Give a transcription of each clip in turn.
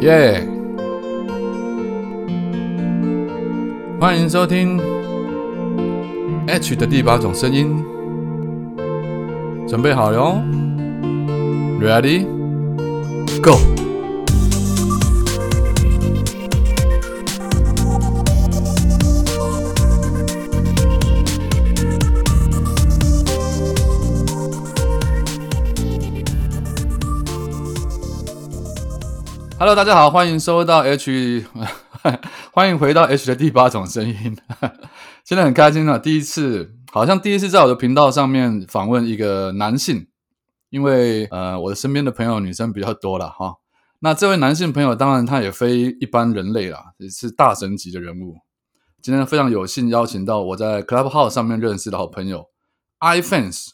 耶！欢迎收听 H 的第八种声音，准备好了哟，Ready go. Hello，大家好，欢迎收到 H，欢迎回到 H 的第八种声音。现在很开心啊，第一次，好像第一次在我的频道上面访问一个男性，因为呃，我的身边的朋友女生比较多了哈。那这位男性朋友，当然他也非一般人类啦，也是大神级的人物。今天非常有幸邀请到我在 Clubhouse 上面认识的好朋友 iFans。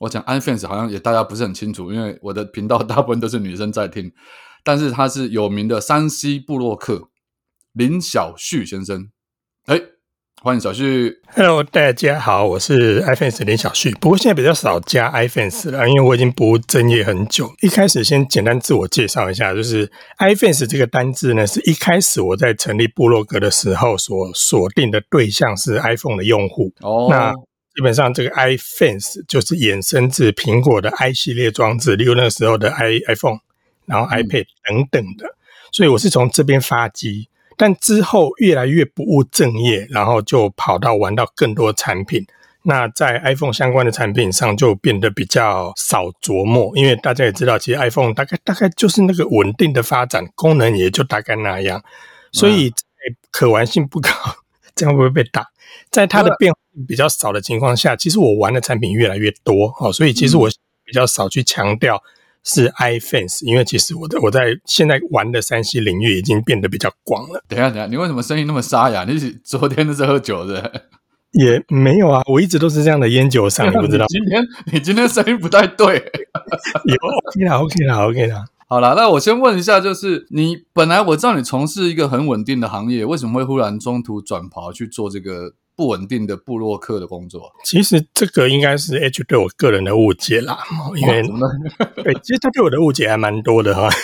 我讲 iFans 好像也大家不是很清楚，因为我的频道大部分都是女生在听。但是他是有名的山西布洛克林小旭先生，哎，欢迎小旭。Hello，大家好，我是 iFans 林小旭。不过现在比较少加 iFans 了，因为我已经不务正业很久。一开始先简单自我介绍一下，就是 iFans 这个单字呢，是一开始我在成立部落格的时候所锁定的对象是 iPhone 的用户。哦，那基本上这个 iFans 就是衍生自苹果的 i 系列装置，例如那时候的 i iPhone。然后 iPad 等等的，所以我是从这边发迹，但之后越来越不务正业，然后就跑到玩到更多产品。那在 iPhone 相关的产品上就变得比较少琢磨，因为大家也知道，其实 iPhone 大概大概就是那个稳定的发展，功能也就大概那样，所以可玩性不高，这样会不会被打？在它的变化比较少的情况下，其实我玩的产品越来越多哦，所以其实我比较少去强调。是 iFans，因为其实我的我在现在玩的山西领域已经变得比较广了。等下等下，你为什么声音那么沙哑？你是昨天都是喝酒的？也没有啊，我一直都是这样的烟酒嗓，你不知道？今天你今天声音不太对。有 OK 啦，OK 啦，OK 啦。好了，那我先问一下，就是你本来我知道你从事一个很稳定的行业，为什么会忽然中途转跑去做这个？不稳定的布洛克的工作，其实这个应该是 H 对我个人的误解啦，因为 对，其实他对我的误解还蛮多的哈。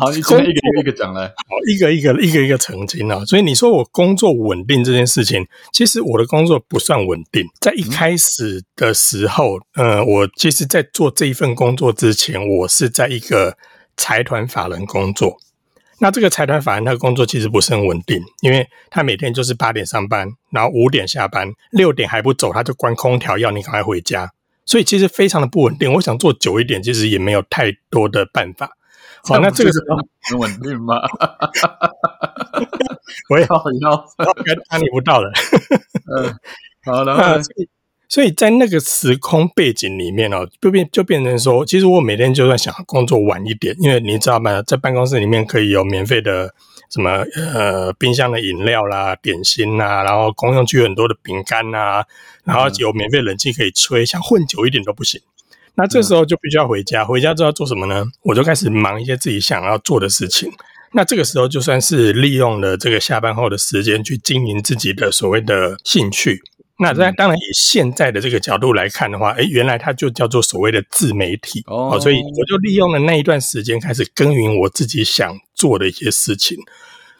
好，你一个一个一个讲来，好，一个一个一个一个澄清啊。所以你说我工作稳定这件事情，其实我的工作不算稳定。在一开始的时候，呃，我其实，在做这一份工作之前，我是在一个财团法人工作。那这个财团法人他的工作其实不是很稳定，因为他每天就是八点上班，然后五点下班，六点还不走，他就关空调要你赶快回家，所以其实非常的不稳定。我想做久一点，其实也没有太多的办法。好，那这个时候很稳定吗？我也要要该打你不到了。嗯，好了。所以在那个时空背景里面哦，就变就变成说，其实我每天就算想工作晚一点，因为你知道吗，在办公室里面可以有免费的什么呃冰箱的饮料啦、点心啦，然后公用区很多的饼干呐，然后有免费冷气可以吹，想混久一点都不行。那这时候就必须要回家，回家之后做什么呢？我就开始忙一些自己想要做的事情。那这个时候就算是利用了这个下班后的时间去经营自己的所谓的兴趣。那当当然，以现在的这个角度来看的话，哎，原来它就叫做所谓的自媒体哦，所以我就利用了那一段时间开始耕耘我自己想做的一些事情，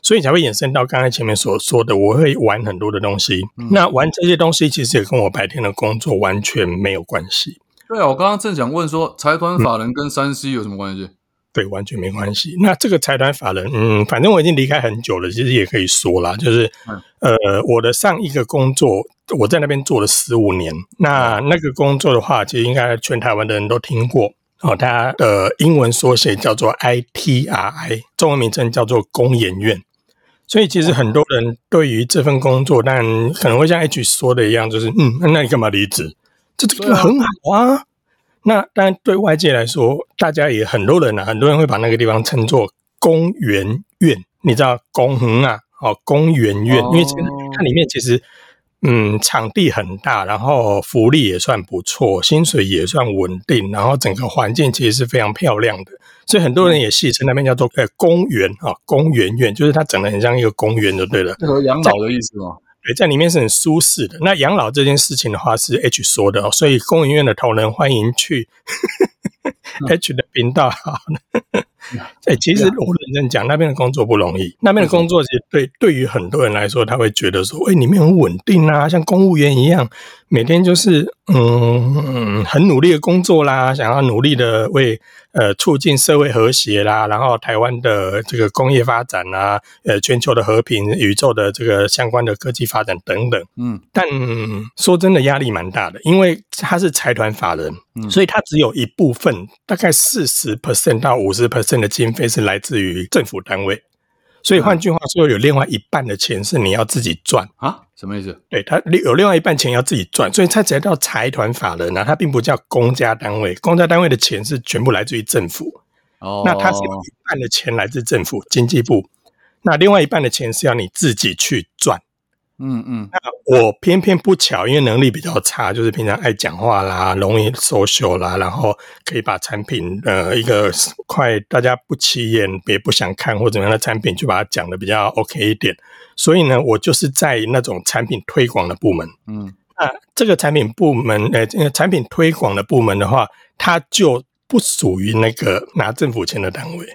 所以才会衍生到刚才前面所说的，我会玩很多的东西。那玩这些东西其实也跟我白天的工作完全没有关系。对啊，我刚刚正想问说，财团法人跟山西有什么关系？对，完全没关系。那这个财团法人，嗯，反正我已经离开很久了，其实也可以说啦，就是，呃，我的上一个工作，我在那边做了十五年。那那个工作的话，其实应该全台湾的人都听过哦。它的英文缩写叫做 ITRI，中文名称叫做工研院。所以其实很多人对于这份工作，但可能会像 H 说的一样，就是嗯，那你干嘛离职？这这个很好啊。那当然，对外界来说，大家也很多人啊，很多人会把那个地方称作公园院。你知道公园啊？哦，公园院，因为它里面其实，嗯，场地很大，然后福利也算不错，薪水也算稳定，然后整个环境其实是非常漂亮的，所以很多人也戏称那边叫做呃公园啊，公园院，就是它整的很像一个公园就对了。养老的意思吗？对，在里面是很舒适的。那养老这件事情的话，是 H 说的，所以公园院的同仁欢迎去 H 的频道。哎，其实我认真讲，那边的工作不容易。那边的工作其实对对于很多人来说，他会觉得说，哎，你们很稳定啊，像公务员一样，每天就是嗯很努力的工作啦，想要努力的为呃促进社会和谐啦，然后台湾的这个工业发展啊，呃全球的和平、宇宙的这个相关的科技发展等等。嗯，但说真的，压力蛮大的，因为他是财团法人，所以他只有一部分，大概四十 percent 到五十 percent 的经费是来自于政府单位，所以换句话说，有另外一半的钱是你要自己赚啊？什么意思？对他有另外一半钱要自己赚，所以他才叫财团法人啊，他并不叫公家单位。公家单位的钱是全部来自于政府，哦，那他是有一半的钱来自政府经济部，那另外一半的钱是要你自己去赚。嗯嗯，那我偏偏不巧，因为能力比较差，就是平常爱讲话啦，容易 social 啦，然后可以把产品呃一个快大家不起眼也不想看或怎么样的产品，就把它讲的比较 OK 一点。所以呢，我就是在那种产品推广的部门。嗯，那这个产品部门，呃，产品推广的部门的话，它就不属于那个拿政府钱的单位。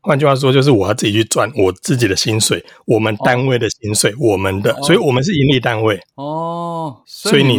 换句话说，就是我要自己去赚我自己的薪水，我们单位的薪水，我们的，所以我们是盈利单位哦。所以你你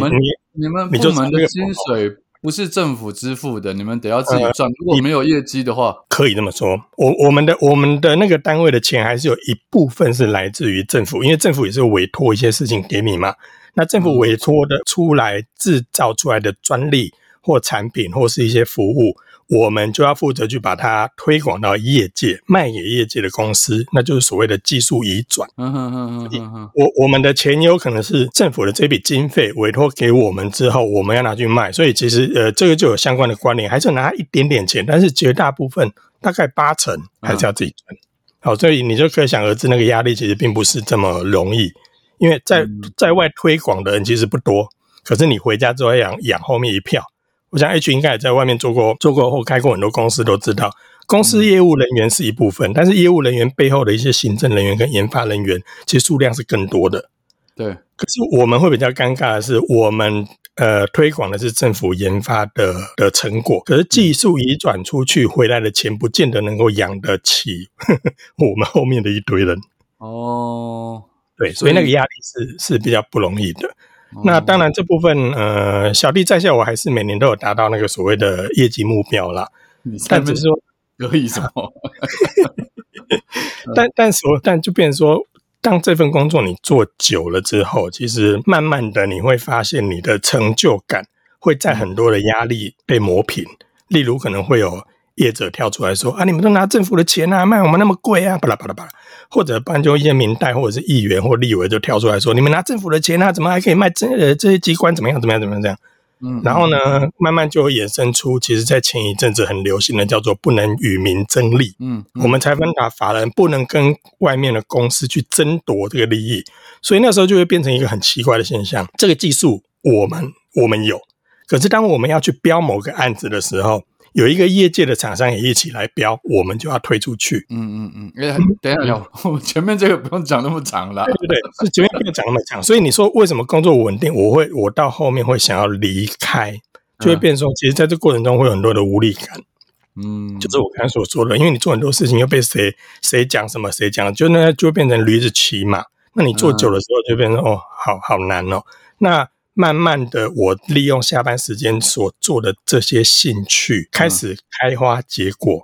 你们部门的薪水不是政府支付的，你们得要自己赚。如果没有业绩的话，可以这么说。我我们的我们的那个单位的钱还是有一部分是来自于政府，因为政府也是委托一些事情给你嘛。那政府委托的出来制造出来的专利或产品或是一些服务。我们就要负责去把它推广到业界，卖给业界的公司，那就是所谓的技术移转。嗯哼哼嗯嗯。我我们的钱有可能是政府的这笔经费委托给我们之后，我们要拿去卖，所以其实呃，这个就有相关的关联，还是拿一点点钱，但是绝大部分大概八成还是要自己赚。好，所以你就可想而知，那个压力其实并不是这么容易，因为在在外推广的人其实不多，可是你回家之后要养养后面一票。我想 H 应该也在外面做过、做过或开过很多公司，都知道公司业务人员是一部分，但是业务人员背后的一些行政人员跟研发人员，其实数量是更多的。对，可是我们会比较尴尬的是，我们呃推广的是政府研发的的成果，可是技术移转出去回来的钱，不见得能够养得起 我们后面的一堆人。哦，对，所以那个压力是是比较不容易的。那当然，这部分呃，小弟在下，我还是每年都有达到那个所谓的业绩目标啦。但只是说可以什么？但但是，但就变成说，当这份工作你做久了之后，其实慢慢的你会发现，你的成就感会在很多的压力被磨平。例如，可能会有。业者跳出来说：“啊，你们都拿政府的钱啊，卖我们那么贵啊，巴拉巴拉巴拉。”或者，不然就一些民代或者是议员或立委就跳出来说：“你们拿政府的钱啊，怎么还可以卖这呃这些机关怎么样怎么样怎么样这样？”嗯，然后呢，慢慢就会衍生出，其实，在前一阵子很流行的叫做“不能与民争利”。嗯，我们裁分打法人不能跟外面的公司去争夺这个利益，所以那时候就会变成一个很奇怪的现象。这个技术我们我们有，可是当我们要去标某个案子的时候。有一个业界的厂商也一起来标，我们就要推出去。嗯嗯嗯，哎，等一下，我 前面这个不用讲那么长了。对对对，是前面不用讲那么长。所以你说为什么工作稳定？我会，我到后面会想要离开，就会变说，其实在这过程中会有很多的无力感。嗯，就是我刚才所说的，因为你做很多事情又被谁谁讲什么，谁讲，就那就变成驴子骑马。那你做久的时候，就变成哦，好好难哦。那慢慢的，我利用下班时间所做的这些兴趣开始开花结果，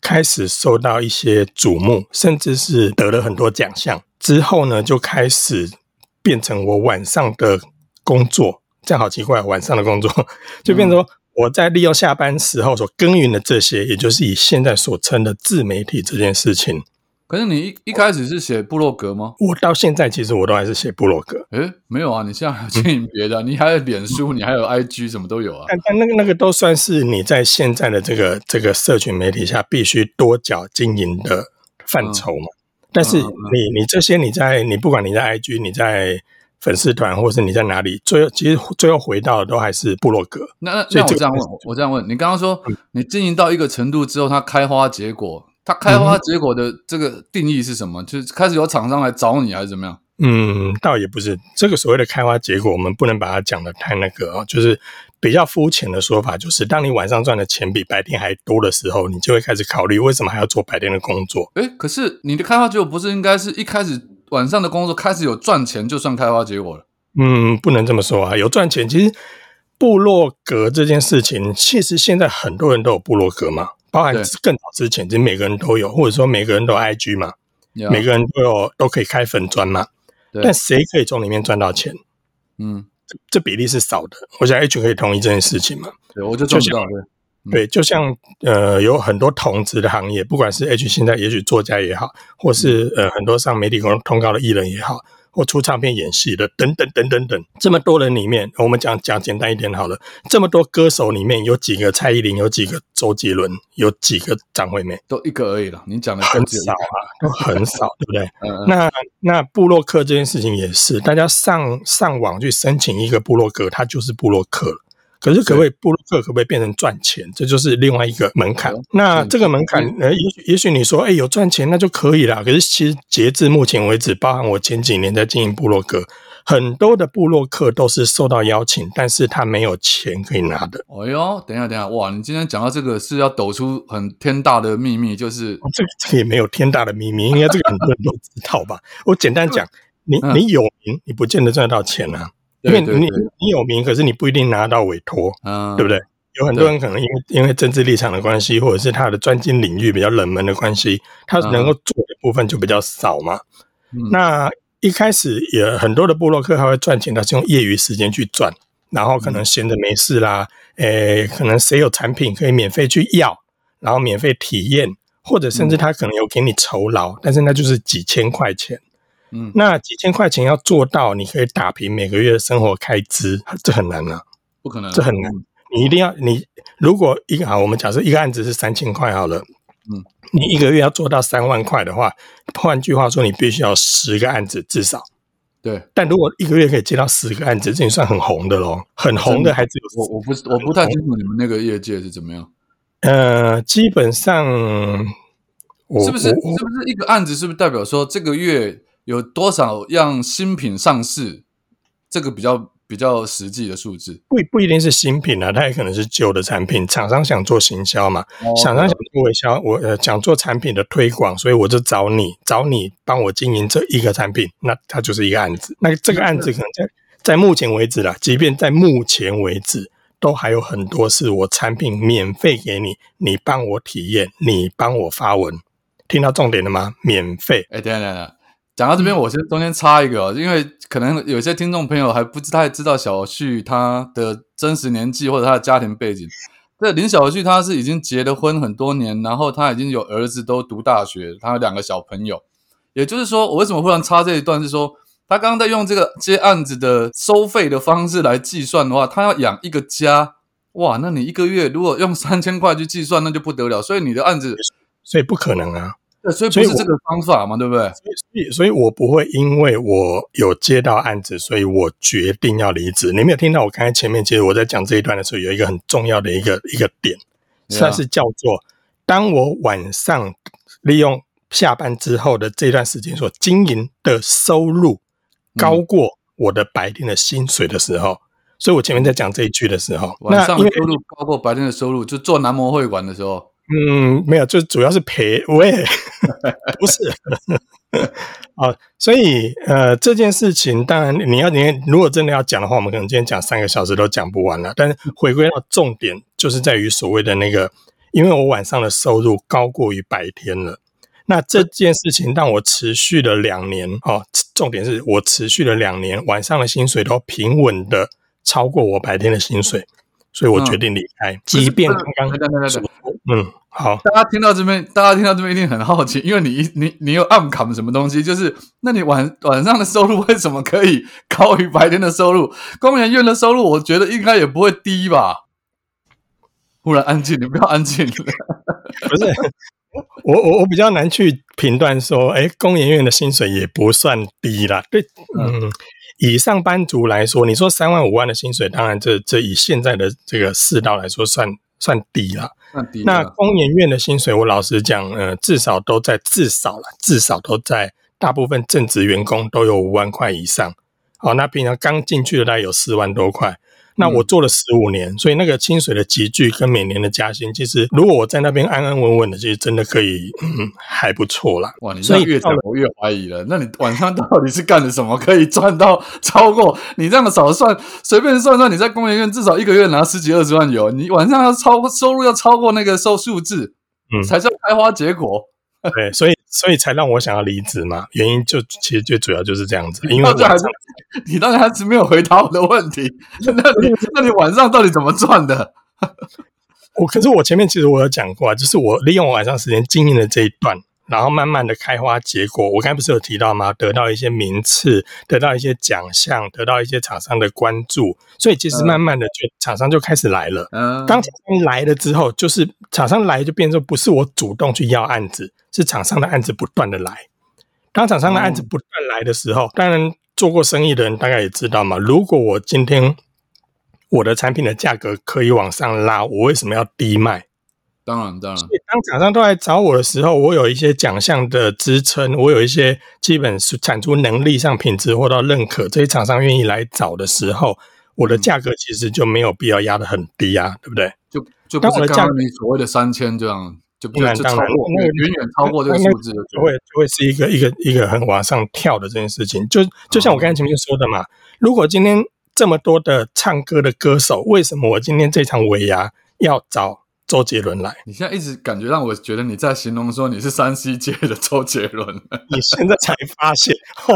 开始受到一些瞩目，甚至是得了很多奖项。之后呢，就开始变成我晚上的工作。这样好奇怪，晚上的工作就变成说我在利用下班时候所耕耘的这些，也就是以现在所称的自媒体这件事情。可是你一一开始是写部落格吗？我到现在其实我都还是写部落格。诶，没有啊，你现在还经营别的，你还有脸书，你还有 IG，什么都有啊。但但那个那个都算是你在现在的这个这个社群媒体下必须多角经营的范畴嘛。但是你你这些你在你不管你在 IG，你在粉丝团，或是你在哪里，最后其实最后回到的都还是部落格。那那那我这样问，我这样问你，刚刚说你经营到一个程度之后，它开花结果。它开花结果的这个定义是什么？就是开始有厂商来找你，还是怎么样？嗯，倒也不是这个所谓的开花结果，我们不能把它讲的太那个啊。就是比较肤浅的说法就是，当你晚上赚的钱比白天还多的时候，你就会开始考虑为什么还要做白天的工作。哎，可是你的开花结果不是应该是一开始晚上的工作开始有赚钱就算开花结果了？嗯，不能这么说啊，有赚钱。其实部落格这件事情，其实现在很多人都有部落格嘛，包含更早之前，其实每个人都有，或者说每个人都 IG 嘛，每个人都有都可以开粉砖嘛。但谁可以从里面赚到钱？嗯。这比例是少的，我想 H 可以同意这件事情嘛？对，我就做不到。对，就像呃，有很多同职的行业，不管是 H 现在也许作家也好，或是呃很多上媒体公通告的艺人也好。或出唱片、演戏的，等等等等等，这么多人里面，我们讲讲简单一点好了。这么多歌手里面有几个蔡依林，有几个周杰伦，有几个张惠妹，都一个而已了。你讲的很少啊，都很少，对不对？那那布洛克这件事情也是，大家上上网去申请一个布洛克，他就是布洛克了。可是，可不可以布洛克可不可以变成赚钱？这就是另外一个门槛。那这个门槛，呃，也许也许你说，哎，有赚钱那就可以了。可是，其实截至目前为止，包含我前几年在经营布洛克，很多的布洛克都是受到邀请，但是他没有钱可以拿的。哎呦，等一下，等一下，哇！你今天讲到这个是要抖出很天大的秘密，就是这这也没有天大的秘密，应该这个很多人都知道吧？我简单讲，你你有名，你不见得赚得到钱啊。因为你你有名，可是你不一定拿到委托，对不对？有很多人可能因为因为政治立场的关系，或者是他的专精领域比较冷门的关系，他能够做的部分就比较少嘛。那一开始也很多的布洛克他会赚钱，他是用业余时间去赚，然后可能闲着没事啦，诶，可能谁有产品可以免费去要，然后免费体验，或者甚至他可能有给你酬劳，但是那就是几千块钱。嗯，那几千块钱要做到，你可以打平每个月的生活开支，这很难啊，不可能，这很难。你一定要，你如果一个好，我们假设一个案子是三千块好了，嗯，你一个月要做到三万块的话，换句话说，你必须要十个案子至少。对，但如果一个月可以接到十个案子，这也算很红的喽。很红的还只有我，我不我不太清楚你们那个业界是怎么样。呃，基本上，是不是是不是一个案子，是不是代表说这个月？有多少样新品上市？这个比较比较实际的数字，不不一定是新品啊，它也可能是旧的产品。厂商想做行销嘛，厂商想做微销，我呃想做产品的推广，所以我就找你，找你帮我经营这一个产品，那它就是一个案子。那这个案子可能在在目前为止啦，即便在目前为止，都还有很多是我产品免费给你，你帮我体验，你帮我发文，听到重点了吗？免费。哎，等等等。讲到这边，我先中间插一个，因为可能有些听众朋友还不太知道小旭他的真实年纪或者他的家庭背景。这林小旭他是已经结了婚很多年，然后他已经有儿子都读大学，他有两个小朋友。也就是说，我为什么忽然插这一段？是说他刚刚在用这个接案子的收费的方式来计算的话，他要养一个家，哇，那你一个月如果用三千块去计算，那就不得了。所以你的案子，所以不可能啊。所以不是这个方法嘛，对不对？所以，所以我不会因为我有接到案子，所以我决定要离职。你没有听到我刚才前面，其实我在讲这一段的时候，有一个很重要的一个一个点，算是叫做：当我晚上利用下班之后的这段时间所经营的收入高过我的白天的薪水的时候，所以我前面在讲这一句的时候，晚上收入高过白天的收入，就做男模会馆的时候。嗯，没有，就主要是陪，我也 不是啊，所以呃，这件事情当然你要你如果真的要讲的话，我们可能今天讲三个小时都讲不完了。但是回归到重点，就是在于所谓的那个，因为我晚上的收入高过于白天了，那这件事情让我持续了两年哦。重点是我持续了两年，晚上的薪水都平稳的超过我白天的薪水。所以我决定离开，即便刚刚嗯，好，大家听到这边，大家听到这边一定很好奇，因为你你你有暗砍什么东西？就是那你晚晚上的收入为什么可以高于白天的收入？公研院的收入，我觉得应该也不会低吧？忽然安静，你不要安静。不是，我我我比较难去评断说，哎，公研院的薪水也不算低啦。对，嗯。以上班族来说，你说三万五万的薪水，当然这这以现在的这个世道来说，算算低了。那工研院的薪水，我老实讲，呃，至少都在至少了，至少都在大部分正职员工都有五万块以上。好，那平常刚进去的大概有四万多块。那我做了十五年，所以那个薪水的集聚跟每年的加薪，其实如果我在那边安安稳稳的，其实真的可以，嗯，还不错啦。哇，你这样越讲我越怀疑了。那你晚上到底是干了什么，可以赚到超过你这样少算，随便算算，你在工研院至少一个月拿十几二十万有，你晚上要超过收入要超过那个收数字，嗯，才叫开花结果。对，所以所以才让我想要离职嘛。原因就其实最主要就是这样子。因为还是你当时还是没有回答我的问题。那你那你晚上到底怎么赚的？我可是我前面其实我有讲过啊，就是我利用晚上时间经营的这一段，然后慢慢的开花结果。我刚才不是有提到吗？得到一些名次，得到一些奖项，得到一些厂商的关注。所以其实慢慢的就厂商就开始来了。嗯，当厂商来了之后，就是厂商来就变成不是我主动去要案子。是厂商的案子不断的来，当厂商的案子不断来的时候，当然做过生意的人大概也知道嘛。如果我今天我的产品的价格可以往上拉，我为什么要低卖？当然，当然。当厂商都来找我的时候，我有一些奖项的支撑，我有一些基本是产出能力上品质获到认可，这些厂商愿意来找的时候，我的价格其实就没有必要压得很低啊，对不对？就就不是刚刚你所谓的三千这样。就不然，当然，那个远远超过这个数字，就会就会是一个一个一个很往上跳的这件事情。就就像我刚才前面说的嘛，如果今天这么多的唱歌的歌手，为什么我今天这场尾牙要找周杰伦来？你现在一直感觉让我觉得你在形容说你是山西界的周杰伦，你现在才发现哦，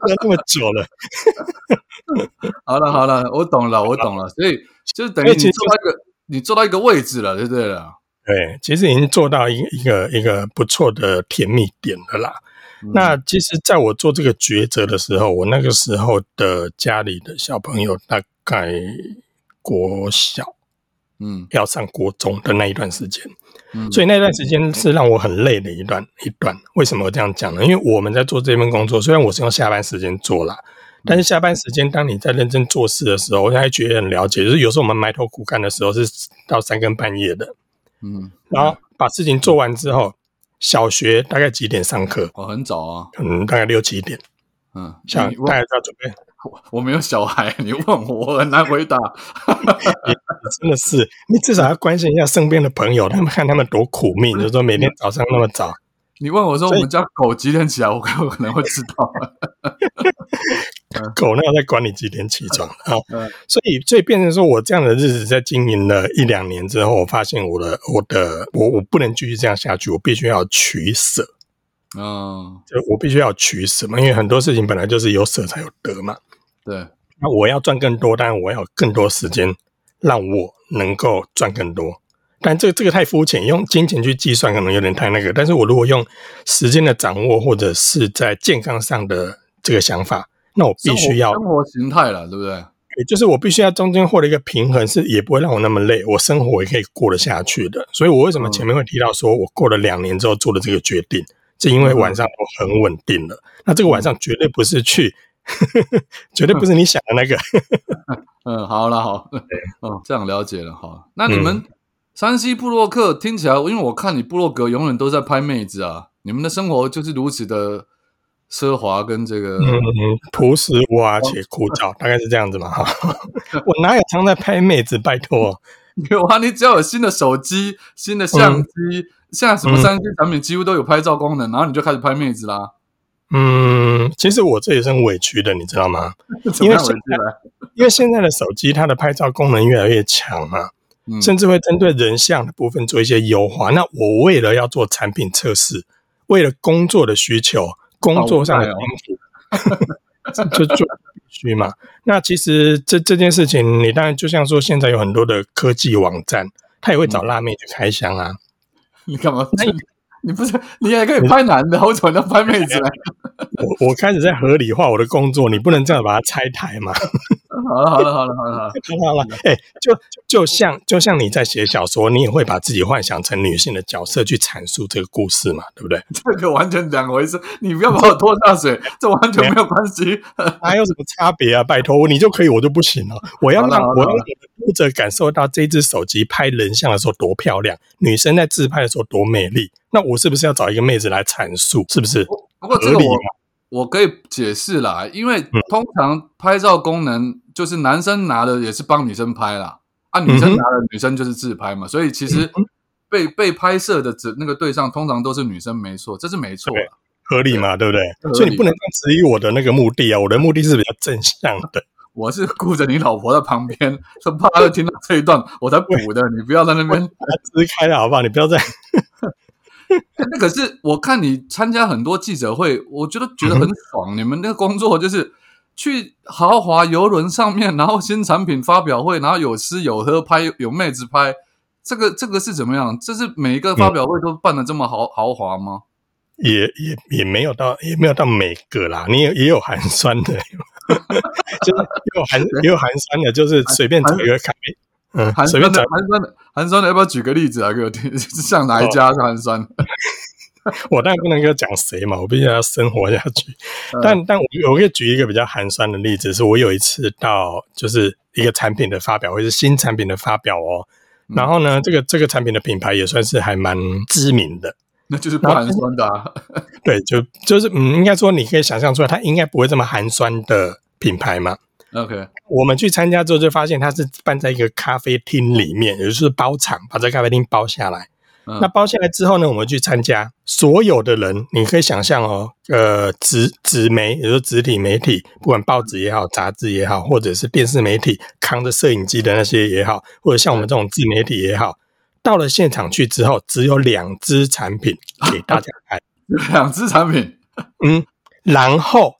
我要这么久了。好了好了，我懂了，我懂了，所以就是等于你做到一个你做到一个位置了，对不对了？对，其实已经做到一一个一个不错的甜蜜点了啦。那其实，在我做这个抉择的时候，我那个时候的家里的小朋友大概国小，嗯，要上国中的那一段时间，嗯，所以那段时间是让我很累的一段一段。为什么这样讲呢？因为我们在做这份工作，虽然我是用下班时间做啦，但是下班时间，当你在认真做事的时候，我现在觉得很了解，就是有时候我们埋头苦干的时候，是到三更半夜的。嗯，然后把事情做完之后，小学大概几点上课？哦，很早啊，可能大概六七点。嗯，像大家要准备。我我没有小孩，你问我我很难回答。真的是，你至少要关心一下身边的朋友，他们看他们多苦命，就是说每天早上那么早。你问我说我们家狗几点起来，我可 能会知道。狗那要在管你几点起床啊？所以，所以变成说我这样的日子在经营了一两年之后，我发现我的我的我我不能继续这样下去，我必须要取舍。嗯，就我必须要取舍嘛，因为很多事情本来就是有舍才有得嘛。对，那我要赚更多，但然我要更多时间让我能够赚更多。但这个这个太肤浅，用金钱去计算可能有点太那个。但是我如果用时间的掌握，或者是在健康上的这个想法。那我必须要生活形态了，对不对？也就是我必须要中间获得一个平衡，是也不会让我那么累，我生活也可以过得下去的。所以我为什么前面会提到说我过了两年之后做的这个决定，是因为晚上我很稳定了。那这个晚上绝对不是去，绝对不是你想的那个。嗯，好了，好，嗯，这样了解了好。那你们山西布洛克听起来，因为我看你布洛格永远都在拍妹子啊，你们的生活就是如此的。奢华跟这个嗯朴实无华且枯燥，大概是这样子嘛哈。我哪有常在拍妹子？拜托，有啊！你只要有新的手机、新的相机，现在什么三 C 产品几乎都有拍照功能，然后你就开始拍妹子啦。嗯，其实我这也是很委屈的，你知道吗？因为现在因为现在的手机它的拍照功能越来越强嘛，甚至会针对人像的部分做一些优化。那我为了要做产品测试，为了工作的需求。工作上的帮助，就就必须嘛。那其实这这件事情，你当然就像说，现在有很多的科技网站，他也会找辣妹去开箱啊。你干嘛？你不是你也可以拍男的，我怎么能拍妹子呢？我我开始在合理化我的工作，你不能这样把它拆台嘛。好了好了好了好了好了好了，哎，就就像就像你在写小说，你也会把自己幻想成女性的角色去阐述这个故事嘛，对不对？这个完全两回事，你不要把我拖下水，这完全没有关系。还有什么差别啊？拜托，你就可以，我就不行了。我要让我让读者感受到这只手机拍人像的时候多漂亮，女生在自拍的时候多美丽。那我是不是要找一个妹子来阐述？是不是？不过这个我我可以解释啦，因为通常拍照功能。就是男生拿的也是帮女生拍啦，啊，女生拿的女生就是自拍嘛，所以其实被被拍摄的只那个对象通常都是女生，没错，这是没错，合理嘛，对不对？所以你不能质疑我的那个目的啊，我的目的是比较正向的。我是顾着你老婆在旁边，说怕她听到这一段，我才补的。你不要在那边支开了好不好？你不要再。那可是我看你参加很多记者会，我觉得觉得很爽。你们那个工作就是去豪华游轮上面，然后新产品发表会，然后有吃有喝，拍有妹子拍。这个这个是怎么样？这是每一个发表会都办的这么豪豪华吗？也也也没有到，也没有到每个啦。你也也有寒酸的。就是有寒也有寒酸的，就是随便找一个咖啡，嗯，寒酸的寒酸的寒酸的，要不要举个例子啊？给我听，像哪一家是寒酸？我当然不能够讲谁嘛，我必须要生活下去。但但我我可以举一个比较寒酸的例子，是我有一次到就是一个产品的发表，或是新产品的发表哦。然后呢，这个这个产品的品牌也算是还蛮知名的。那就是不寒酸的，对，就就是嗯，应该说你可以想象出来，它应该不会这么寒酸的品牌嘛。OK，我们去参加之后就发现它是办在一个咖啡厅里面，也就是包场，把这咖啡厅包下来。那包下来之后呢，我们去参加，所有的人你可以想象哦，呃，纸纸媒，也就是纸体媒体，不管报纸也好，杂志也好，或者是电视媒体扛着摄影机的那些也好，或者像我们这种自媒体也好。到了现场去之后，只有两支产品给大家看，两支产品，嗯，然后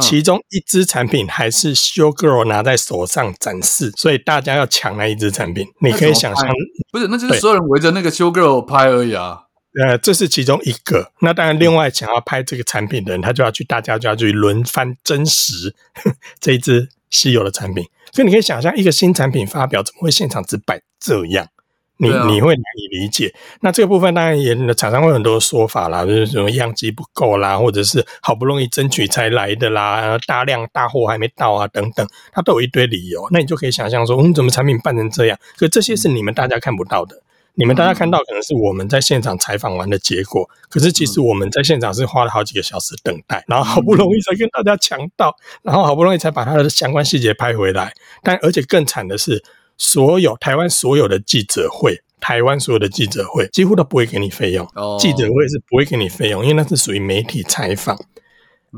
其中一支产品还是 Show Girl 拿在手上展示，所以大家要抢那一支产品。你可以想象，不是，那就是所有人围着那个 Show Girl 拍而已啊。呃，这是其中一个。那当然，另外想要拍这个产品的人，他就要去，大家就要去轮番真实 这一支稀有的产品。所以你可以想象，一个新产品发表，怎么会现场只摆这样？你你会难以理解，那这个部分当然也厂商会很多说法啦，就是什么样机不够啦，或者是好不容易争取才来的啦，大量大货还没到啊，等等，它都有一堆理由。那你就可以想象说，嗯，怎么产品办成这样？可这些是你们大家看不到的，你们大家看到可能是我们在现场采访完的结果，可是其实我们在现场是花了好几个小时等待，然后好不容易才跟大家抢到，然后好不容易才把它的相关细节拍回来。但而且更惨的是。所有台湾所有的记者会，台湾所有的记者会几乎都不会给你费用。记者会是不会给你费用，因为那是属于媒体采访。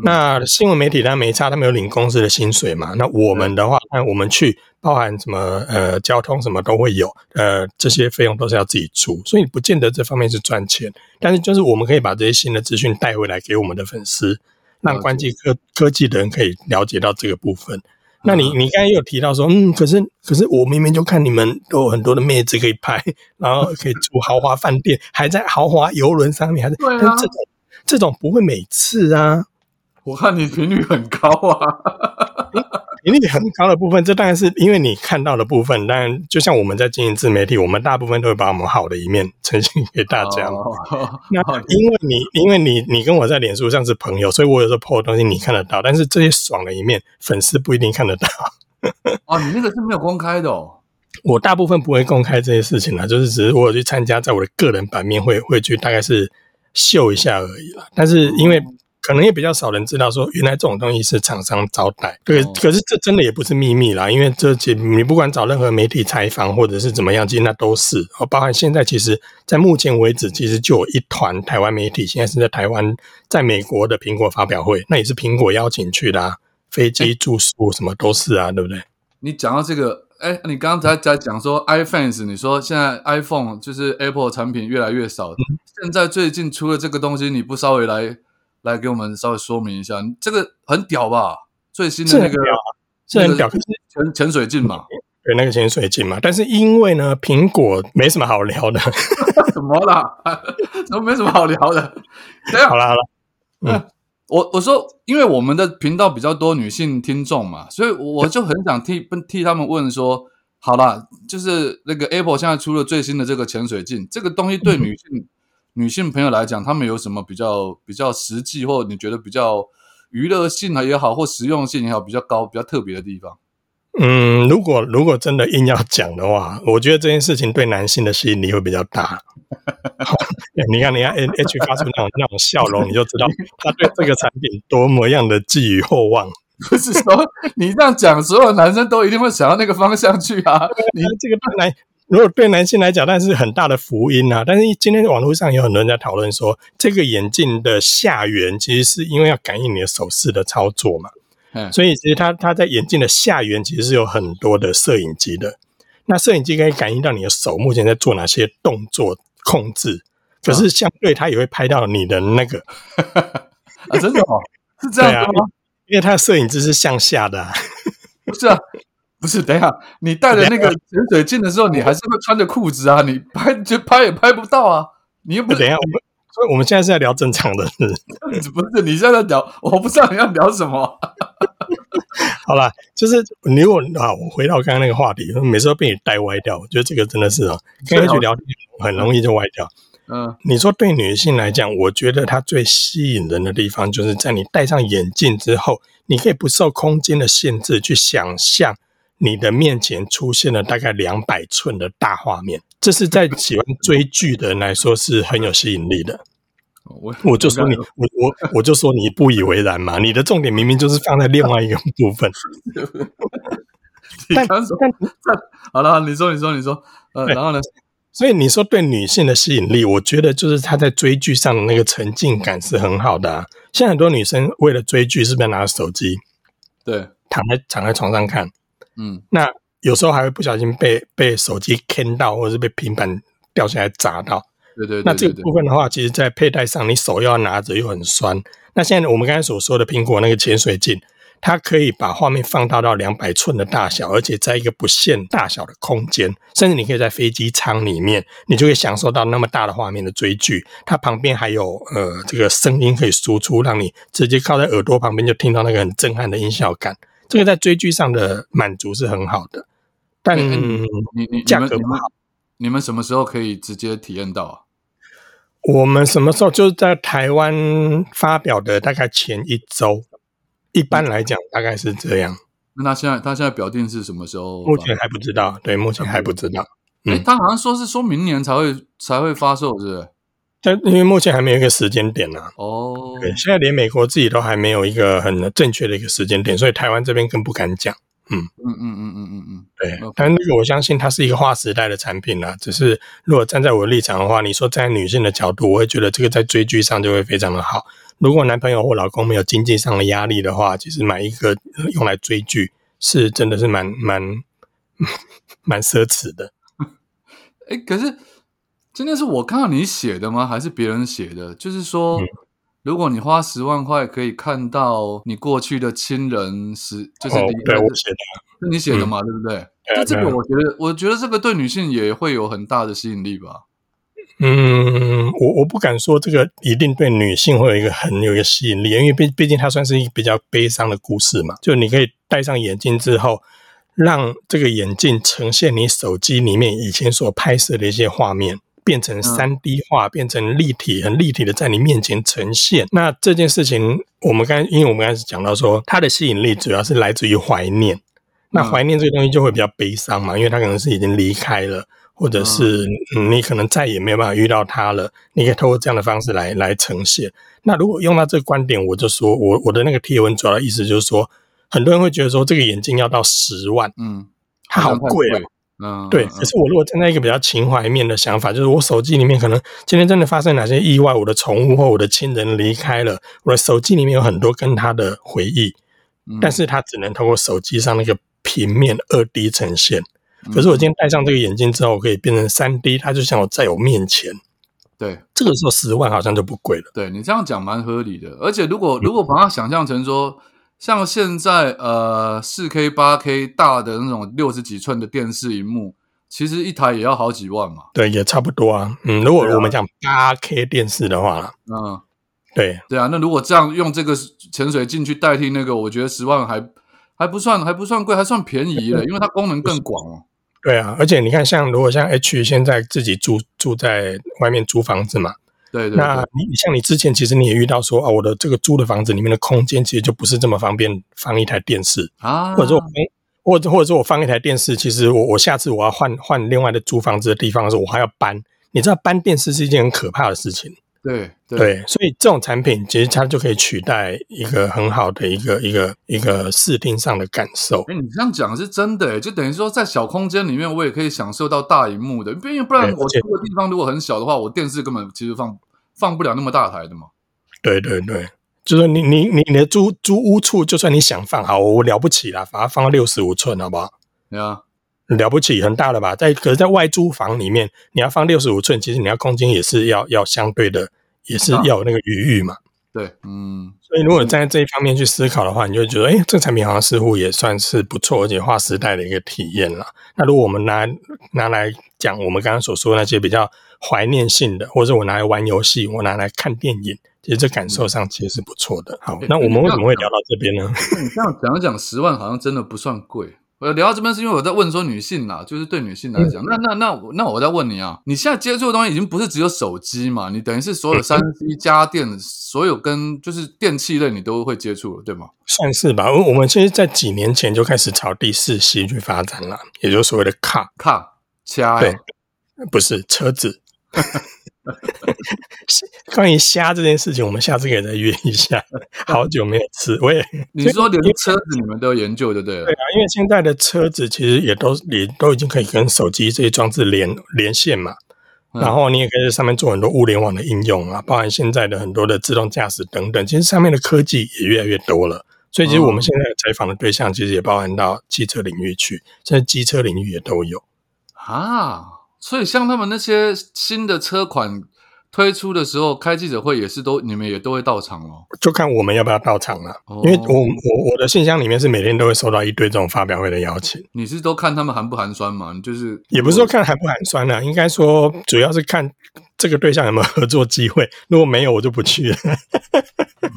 那新闻媒体他没差，他没有领公司的薪水嘛？那我们的话，那我们去包含什么呃交通什么都会有，呃这些费用都是要自己出，所以不见得这方面是赚钱。但是就是我们可以把这些新的资讯带回来给我们的粉丝，让关机科科技的人可以了解到这个部分。那你你刚才有提到说，嗯，可是可是我明明就看你们都有很多的妹子可以拍，然后 可以住豪华饭店，还在豪华游轮上面，还是对啊，这种这种不会每次啊。我看你频率很高啊，频率很高的部分，这当然是因为你看到的部分。当然，就像我们在经营自媒体，我们大部分都会把我们好的一面呈现给大家。那因为你因为你你跟我在脸书上是朋友，所以我有时候 po 的东西你看得到，但是这些爽的一面，粉丝不一定看得到。哦，你那个是没有公开的哦。我大部分不会公开这些事情了，就是只是我有去参加，在我的个人版面会会去大概是秀一下而已了。但是因为可能也比较少人知道，说原来这种东西是厂商招待。对，可是这真的也不是秘密啦，因为这些你不管找任何媒体采访或者是怎么样，其实那都是。哦，包含现在其实，在目前为止，其实就有一团台湾媒体现在是在台湾，在美国的苹果发表会，那也是苹果邀请去的，飞机住宿什么都是啊，对不对？你讲到这个，哎，你刚才在讲说 iPhone，你说现在 iPhone 就是 Apple 产品越来越少，现在最近出了这个东西，你不稍微来？来给我们稍微说明一下，这个很屌吧？最新的那个是很屌，潜潜水镜嘛？对，那个潜水镜嘛。但是因为呢，苹果没什么好聊的。怎么啦？怎么没什么好聊的？好了好了，嗯，我我说，因为我们的频道比较多女性听众嘛，所以我就很想替替他们问说，好了，就是那个 Apple 现在出了最新的这个潜水镜，这个东西对女性。女性朋友来讲，他们有什么比较比较实际，或你觉得比较娱乐性啊也好，或实用性也好，比较高、比较特别的地方？嗯，如果如果真的硬要讲的话，我觉得这件事情对男性的吸引力会比较大。你看，你看 H 发出那种那种笑容，你就知道他对这个产品多么样的寄予厚望。不是说你这样讲，所有男生都一定会想到那个方向去啊。你这个对男，如果对男性来讲，那是很大的福音啊。但是今天网络上有很多人在讨论说，这个眼镜的下缘其实是因为要感应你的手势的操作嘛。嗯，所以其实它它在眼镜的下缘其实是有很多的摄影机的。那摄影机可以感应到你的手目前在做哪些动作控制，可是相对它也会拍到你的那个 啊，真的哦，是这样子吗？因为它的摄影机是向下的、啊。不是啊，不是，等一下，你戴着那个潜水镜的时候，你还是会穿着裤子啊，你拍就拍也拍不到啊，你又不等一下，我们所以我们现在是在聊正常的事。不是你现在在聊，我不知道你要聊什么。好啦，就是你如果啊，我回到刚刚那个话题，每次都被你带歪掉，我觉得这个真的是啊，跟人去聊天很容易就歪掉。嗯，你说对女性来讲，我觉得她最吸引人的地方，就是在你戴上眼镜之后，你可以不受空间的限制去想象你的面前出现了大概两百寸的大画面，这是在喜欢追剧的人来说是很有吸引力的。我我就说你，我我我就说你不以为然嘛，你的重点明明就是放在另外一个部分。但但但 好了，你说你说你说，呃，然后呢？所以你说对女性的吸引力，我觉得就是她在追剧上的那个沉浸感是很好的、啊。现在很多女生为了追剧，是不是拿着手机对，躺在躺在床上看？嗯，那有时候还会不小心被被手机坑到，或者是被平板掉下来砸到。对对对，那这个部分的话，其实在佩戴上，你手又要拿着又很酸。那现在我们刚才所说的苹果那个潜水镜，它可以把画面放大到两百寸的大小，而且在一个不限大小的空间，甚至你可以在飞机舱里面，你就可以享受到那么大的画面的追剧。它旁边还有呃这个声音可以输出，让你直接靠在耳朵旁边就听到那个很震撼的音效感。这个在追剧上的满足是很好的，但哎哎你你你价格不好。你们什么时候可以直接体验到啊？我们什么时候就是在台湾发表的大概前一周，一般来讲大概是这样。那他现在他现在表定是什么时候？目前还不知道，对，目前还不知道。哎、嗯他好像说是说明年才会才会发售，是不是？但因为目前还没有一个时间点呢、啊。哦，对，现在连美国自己都还没有一个很正确的一个时间点，所以台湾这边更不敢讲。嗯嗯嗯嗯嗯嗯嗯，对但那个我相信它是一个划时代的产品啦。只是如果站在我的立场的话，你说站在女性的角度，我会觉得这个在追剧上就会非常的好。如果男朋友或老公没有经济上的压力的话，其实买一个呃用来追剧是真的是蛮蛮 蛮奢侈的。哎，可是今天是我看到你写的吗？还是别人写的？就是说，嗯如果你花十万块可以看到你过去的亲人是，就是哦离，开的对我写的，是你写的嘛，对不对？对那这个我觉得，我觉得这个对女性也会有很大的吸引力吧。嗯，我我不敢说这个一定对女性会有一个很有一个吸引力，因为毕毕竟它算是一个比较悲伤的故事嘛。就你可以戴上眼镜之后，让这个眼镜呈现你手机里面以前所拍摄的一些画面，变成三 D 化，变成立体，很立体的在你面前呈现。那这件事情，我们刚因为我们刚才讲到说，它的吸引力主要是来自于怀念。那怀念这个东西就会比较悲伤嘛，因为它可能是已经离开了。或者是嗯你可能再也没有办法遇到他了，你可以透过这样的方式来来呈现。那如果用到这个观点，我就说我我的那个贴文主要的意思就是说，很多人会觉得说这个眼镜要到十万，嗯，它好贵啊。嗯，对，嗯可是我如果站在一个比较情怀面的想法，就是我手机里面可能今天真的发生哪些意外，我的宠物或我的亲人离开了，我的手机里面有很多跟他的回忆，嗯但是它只能透过手机上那个平面二 D 呈现。嗯可是我今天戴上这个眼镜之后，我可以变成三 D，它就像我在我面前。对这个时候十万好像就不贵了。对你这样讲蛮合理的，而且如嗯果如果把它想象成说，像现在呃四 K、八 K 大的那种六十几寸的电视荧幕，其实一台也要好几万嘛。对，也差不多啊。嗯，如果我们讲八 K 电视的话，嗯，对，对啊，那如果这样用这个潜水镜去代替那个，我觉得十万还还不算还不算贵，还算便宜了，因为它功能更广哦。对啊。而且你看，像如果像 H 现在自己住住在外面租房子嘛，对对那对，你你像你之前其实你也遇到说啊，我的这个租的房子里面的空间其实就不是这么方便放一台电视，啊，或者说我放或者或者说我放一台电视，其实我我下次我要换换另外的租房子的地方的时候，我还要搬。你知道搬电视是一件很可怕的事情。对对，所以这种产品其实它就可以取代一个很好的一个一个一个视听上的感受。哎，你这样讲是真的，就等于说在小空间里面，我也可以享受到大荧幕的，因为不然我住的地方如果很小的话，我电视根本其实放放不了那么大台的嘛。对对对，就是你你你你的租租屋处，就算你想放好，我了不起啦，把它放到六十五寸，好不好？对啊。了不起，很大了吧？在可是，在外租房里面，你要放六十五寸，其实你要空间也是要要相对的，也是要有那个余裕嘛。对，嗯。所以，如果站在这一方面去思考的话，你就觉得，哎，这个产品好像似乎也算是不错，而且划时代的一个体验了。那如果我们拿拿来讲，我们刚刚所说的那些比较怀念性的，或者我拿来玩游戏，我拿来看电影，其实这感受上其实是不错的。好，那我们为什么会聊到这边呢？你这样讲一讲，十万好像真的不算贵。我聊到这边是因为我在问说女性啦，就是对女性来讲，那那那我那我在问你啊，你现在接触的东西已经不是只有手机嘛？你等于是所有三 C 家电，所有跟就是电器类你都会接触了，对吗？算是吧。我我们其实，在几年前就开始朝第四系去发展了，也就是所谓的卡卡掐，对，不是车子。关于虾这件事情，我们下次可以再约一下。好久没有吃，我也 你说连车子你们都研究，对不对？对啊，因为现在的车子其实也都也都已经可以跟手机这些装置连连线嘛，然后你也可以在上面做很多物联网的应用啊，包含现在的很多的自动驾驶等等，其实上面的科技也越来越多了。所以其实我们现在采访的对象其实也包含到汽车领域去，现在机车领域也都有啊。所以像他们那些新的车款推出的时候，开记者会也是都你们也都会到场哦，就看我们要不要到场了。因为我我我的信箱里面是每天都会收到一堆这种发表会的邀请。你是都看他们寒不寒酸吗？就是也不是说看寒不寒酸了，应该说主要是看这个对象有没有合作机会。如果没有，我就不去了。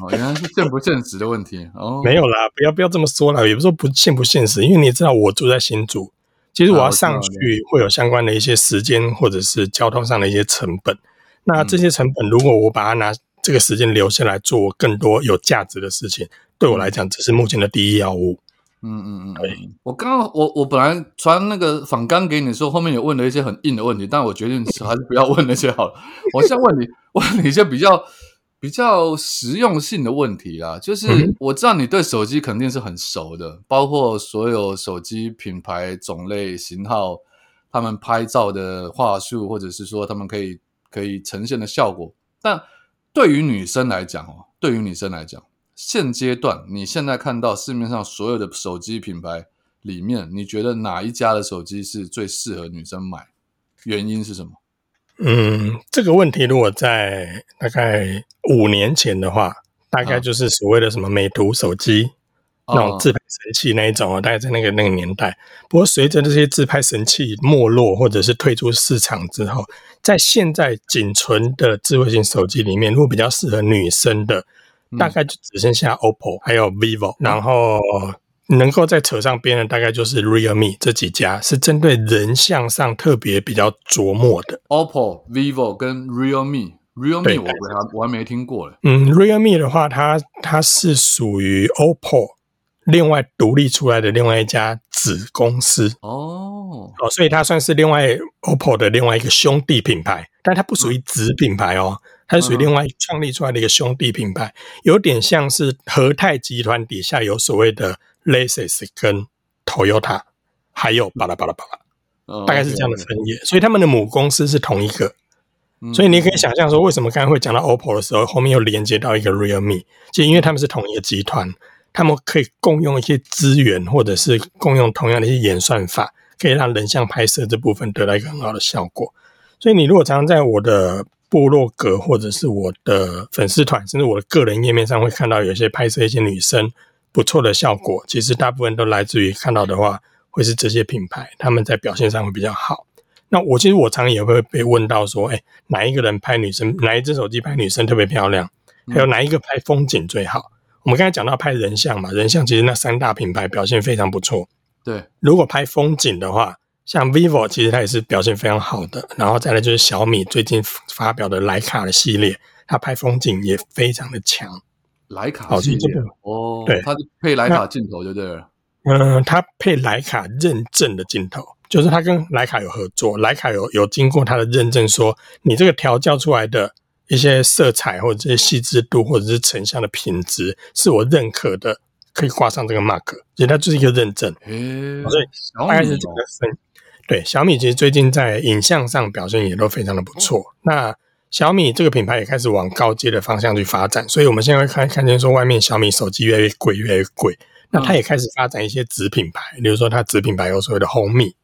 哦，原来是现不现实的问题哦。没有啦，不要不要这么说啦，也不是说不现不现实，因为你知道我住在新竹。其实我要上去会有相关的一些时间或者是交通上的一些成本，那这些成本如果我把它拿这个时间留下来做更多有价值的事情，对我来讲这是目前的第一要务。嗯嗯嗯，对。我刚刚我我本来传那个访纲给你的时候，后面也问了一些很硬的问题，但我决定还是不要问那些好了。我先问你，问你一些比较。比较实用性的问题啦，就是我知道你对手机肯定是很熟的，包括所有手机品牌、种类、型号，他们拍照的话术，或者是说他们可以可以呈现的效果。但对于女生来讲哦，对于女生来讲，现阶段你现在看到市面上所有的手机品牌里面，你觉得哪一家的手机是最适合女生买？原因是什么？嗯，这个问题如果在大概五年前的话，大概就是所谓的什么美图手机那种自拍神器那一种啊，大概在那个那个年代。不过随着这些自拍神器没落或者是退出市场之后，在现在仅存的智慧型手机里面，如果比较适合女生的，大概就只剩下 OPPO 还有 vivo，然后。能够再扯上边的大概就是 Realme 这几家，是针对人像上特别比较琢磨的。OPPO、Vivo 跟 Realme，Realme 我还我还没听过嘞。嗯，Realme 的话，它它是属于 OPPO 另外独立出来的另外一家子公司。哦哦，所以它算是另外 OPPO 的另外一个兄弟品牌，但它不属于子品牌哦，它是属于另外创立出来的一个兄弟品牌，有点像是和泰集团底下有所谓的。Lexus 跟 Toyota 还有巴拉巴拉巴拉，大概是这样的分野，所以他们的母公司是同一个，所以你可以想象说，为什么刚刚会讲到 OPPO 的时候，后面又连接到一个 Realme，就因为他们是同一个集团，他们可以共用一些资源，或者是共用同样的一些演算法，可以让人像拍摄这部分得到一个很好的效果。所以你如果常常在我的部落格或者是我的粉丝团，甚至我的个人页面上，会看到有些拍摄一些女生。不错的效果，其实大部分都来自于看到的话，会是这些品牌他们在表现上会比较好。那我其实我常也会被问到说，哎，哪一个人拍女生，哪一只手机拍女生特别漂亮？还有哪一个拍风景最好？我们刚才讲到拍人像嘛，人像其实那三大品牌表现非常不错。对，如果拍风景的话，像 vivo 其实它也是表现非常好的。然后再来就是小米最近发表的徕卡的系列，它拍风景也非常的强。徕卡系列哦，对，它是配徕卡镜头就对了。嗯，它配徕卡认证的镜头，就是它跟徕卡有合作，徕卡有有经过它的认证，说你这个调教出来的一些色彩或者这些细致度或者是成像的品质是我认可的，可以挂上这个 mark，其实它就是一个认证。诶，所以小米大概是这个分。对，小米其实最近在影像上表现也都非常的不错。那小米这个品牌也开始往高阶的方向去发展，所以我们现在会看看见说，外面小米手机越来越贵，越来越贵。那它也开始发展一些子品牌，比如说它子品牌有所谓的红米，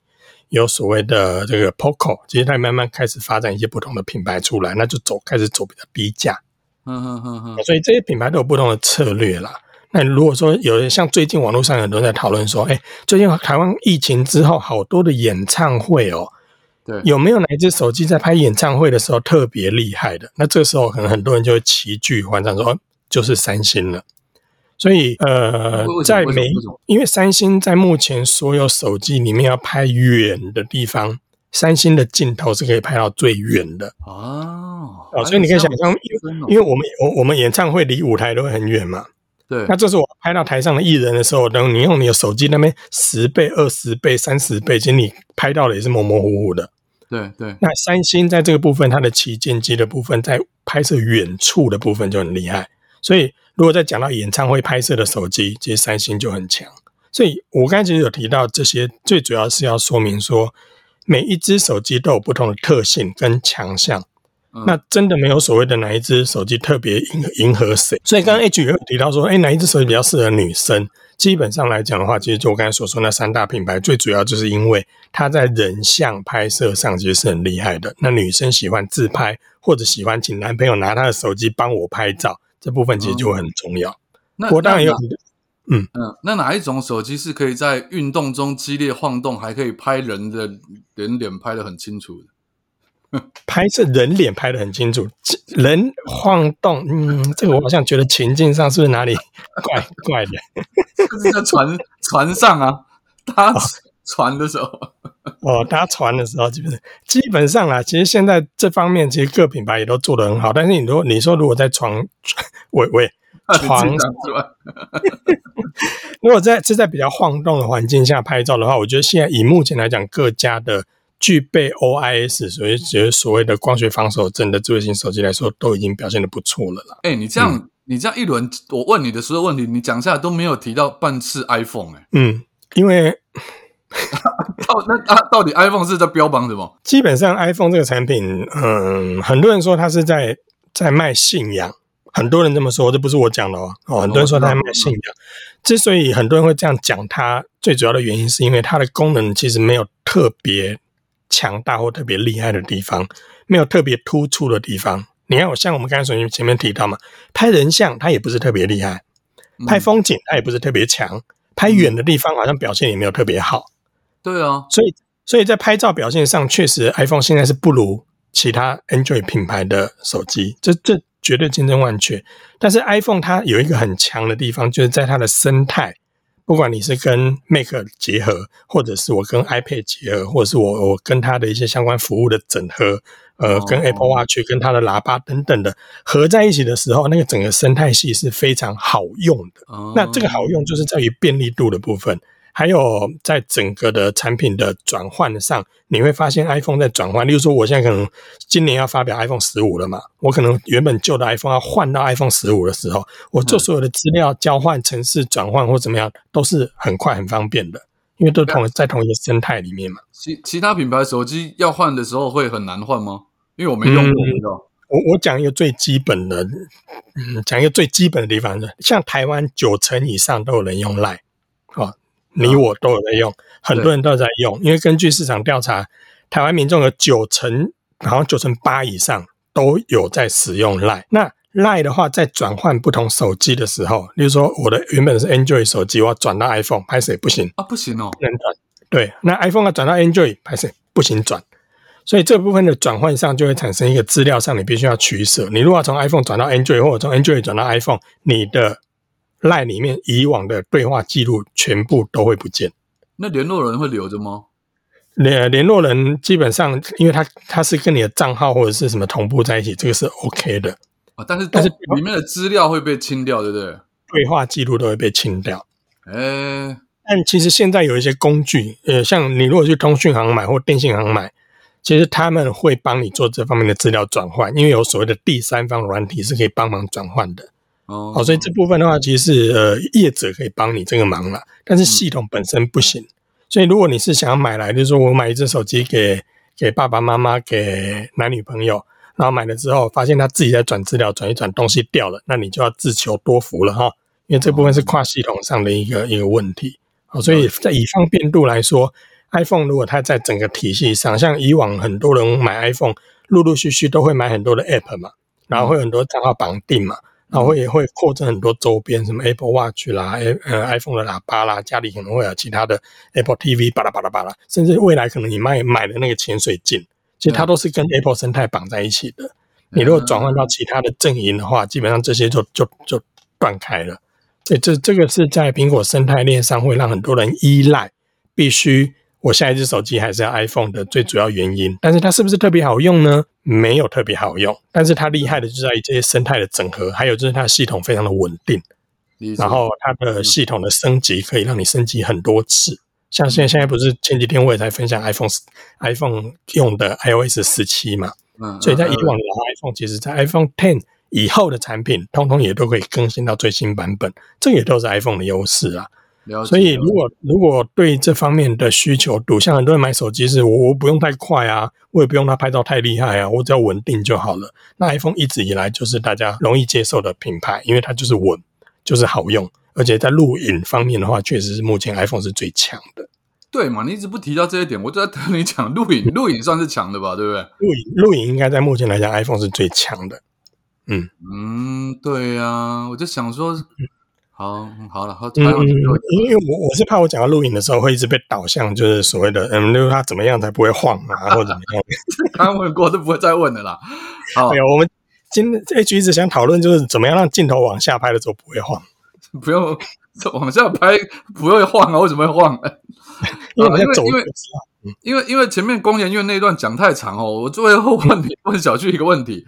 有所谓的这个 Poco，其实它也慢慢开始发展一些不同的品牌出来，那就走开始走比较低价。嗯嗯嗯嗯，所以这些品牌都有不同的策略啦。那如果说有人像最近网络上很多人在讨论说，哎，最近台湾疫情之后，好多的演唱会哦，对，有没有哪一只手机在拍演唱会的时候特别厉害的？那这时候可能很多人就会齐聚欢唱说，哦，就是三星了。所以呃在每因为三星在目前所有手机里面要拍远的地方，三星的镜头是可以拍到最远的。哦，哦，所以你可以想象，因为我们我我们演唱会离舞台都会很远嘛，对那这是我拍到台上的艺人的时候，等你用你的手机那边十倍、二十倍、三十倍，其实你拍到的也是模模糊糊的。对对，那三星在这个部分，它的旗舰机的部分，在拍摄远处的部分就很厉害。所以，如果再讲到演唱会拍摄的手机，其实三星就很强。所以我刚才其实有提到这些，最主要是要说明说，每一只手机都有不同的特性跟强项。嗯那真的没有所谓的哪一只手机特别迎迎合谁，所以刚刚 H 也有提到说，哎，哪一只手机比较适合女生？基本上来讲的话，其实就我刚才所说那三大品牌，最主要就是因为它在人像拍摄上其实是很厉害的。那女生喜欢自拍，或者喜欢请男朋友拿他的手机帮我拍照，这部分其实就很重要。那我当然有嗯嗯，那哪一种手机是可以在运动中激烈晃动，还可以拍人的人脸拍得很清楚的？拍摄人脸拍的很清楚，人晃动，嗯，这个我好像觉得情境上是不是哪里怪 怪的？就是在船船上啊，搭船的时候，哦，搭船的时候，基本上基本上啊，其实现在这方面其实各品牌也都做得很好。但是你如果你说如果在床，喂喂，床你自己讲出来如果在是在比较晃动的环境下拍照的话，我觉得现在以目前来讲，各家的具备 OIS，所以就是所谓的光学防手震的智慧型手机来说，都已经表现的不错了啦。哎、你这样、你这样一轮，我问你的所有问题，你讲下来都没有提到半次 iPhone 哎、嗯，因为 到那啊，到底 iPhone 是在标榜什么？基本上 iPhone 这个产品，嗯，很多人说它是在在卖信仰，很多人这么说，这不是我讲的哦。哦，很多人说它在卖信仰。之所以很多人会这样讲它，最主要的原因是因为它的功能其实没有特别强大或特别厉害的地方，没有特别突出的地方。你看，我像我们刚才所前面提到嘛，拍人像它也不是特别厉害，嗯拍风景它也不是特别强，拍远的地方好像表现也没有特别好。对啊，所以，所以在拍照表现上，确实 iPhone 现在是不如其他 Android 品牌的手机，这这绝对千真万确。但是 iPhone 它有一个很强的地方，就是在它的生态，不管你是跟 Mac 结合，或者是我跟 iPad 结合，或者是我我跟它的一些相关服务的整合，呃，哦。跟 Apple Watch、跟它的喇叭等等的合在一起的时候，那个整个生态系是非常好用的。哦。那这个好用就是在于便利度的部分，还有在整个的产品的转换上，你会发现 iPhone 在转换。例如说，我现在可能今年要发表 iPhone 十五了嘛，我可能原本旧的 iPhone 要换到 iPhone 十五的时候，我做所有的资料交换、程式转换或怎么样，都是很快很方便的，因为都同在同一个生态里面嘛。其其他品牌手机要换的时候会很难换吗？因为我没用过，嗯你知道。我我讲一个最基本的，嗯，讲一个最基本的地方是，像台湾九成以上都有人用 Line，哦，你我都有在用，很多人都有在用，因为根据市场调查，台湾民众有九成，好像九成八以上都有在使用 Line。那 Line 的话，在转换不同手机的时候，例如说我的原本是 Android 手机，我要转到 iPhone，拍谁不行，啊，不行哦，不能转。对，那 iPhone 要转到 Android 拍谁不行转，所以这部分的转换上就会产生一个资料上你必须要取舍。你如果要从 iPhone 转到 Android，或者从 Android 转到 iPhone，你的 Line 里面以往的对话记录全部都会不见。那联络人会留着吗？联联络人基本上，因为他他是跟你的账号或者是什么同步在一起，这个是 OK 的，啊，但是但是里面的资料会被清掉，对不对？对话记录都会被清掉。哎，但其实现在有一些工具，呃，像你如果去通讯行买或电信行买，其实他们会帮你做这方面的资料转换，因为有所谓的第三方软体是可以帮忙转换的。哦哦，所以这部分的话，其实是呃业者可以帮你这个忙了，但是系统本身不行。所以如果你是想要买来，就是说我买一只手机给给爸爸妈妈、给男女朋友，然后买了之后发现他自己在转资料，转一转东西掉了，那你就要自求多福了哈，因为这部分是跨系统上的一个一个问题。好，所以在以方便度来说，iPhone 如果它在整个体系上，像以往很多人买 iPhone，陆陆续续都会买很多的 App 嘛，然后会很多账号绑定嘛。然后也会扩增很多周边，什么 Apple Watch 啦，呃 iPhone 的喇叭啦，家里可能会有其他的 Apple TV，巴拉巴拉巴拉，甚至未来可能你卖买的那个潜水镜，其实它都是跟 Apple 生态绑在一起的。你如果转换到其他的阵营的话，基本上这些就就就断开了。所以这这个是在苹果生态链上会让很多人依赖，必须。我下一只手机还是要 iPhone 的最主要原因，但是它是不是特别好用呢？没有特别好用，但是它厉害的就在于这些生态的整合，还有就是它的系统非常的稳定，然后它的系统的升级可以让你升级很多次。像现在现在不是前几天我也在分享 iPhone iPhone 用的 iOS 十七嘛，所以在以往的 iPhone，其实在 iPhone Ten 以后的产品，通通也都可以更新到最新版本，这也都是 iPhone 的优势啊。所以，如果如果对这方面的需求度，像很多人买手机是，我我不用太快啊，我也不用它拍照太厉害啊，我只要稳定就好了。那 iPhone 一直以来就是大家容易接受的品牌，因为它就是稳，就是好用，而且在录影方面的话，确实是目前 iPhone 是最强的。对嘛？你一直不提到这一点，我就在等你讲 录影，录影算是强的吧？对不对？录影录影应该在目前来讲，iPhone 是最强的。嗯嗯，对呀，我就想说。好，好了，好，嗯，因为我我是怕我讲到录影的时候会一直被导向，就是所谓的嗯，就是它怎么样才不会晃啊，或者怎么样？刚问过都不会再问的啦。好，有我们今 H 一直想讨论，就是怎么样让镜头往下拍的时候不会晃，不用往下拍不会晃啊？为什么会晃？因为因为因为因为前面公研院那段讲太长哦，我最后问你问小旭一个问题，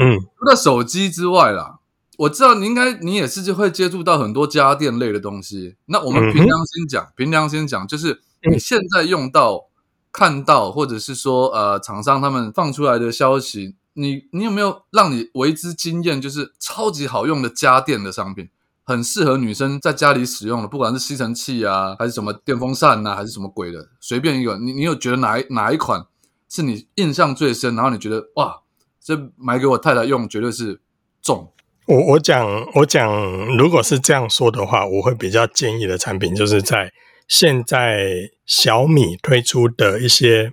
嗯，除了手机之外啦。我知道你应该，你也是就会接触到很多家电类的东西。那我们凭良心讲，凭良心讲，就是你现在用到、看到，或者是说呃，厂商他们放出来的消息，你你有没有让你为之惊艳？就是超级好用的家电的商品，很适合女生在家里使用的，不管是吸尘器啊，还是什么电风扇呐，还是什么鬼的，随便一个，你你有觉得哪一哪一款是你印象最深？然后你觉得哇，这买给我太太用，绝对是中。我我讲我讲，如果是这样说的话，我会比较建议的产品，就是在现在小米推出的一些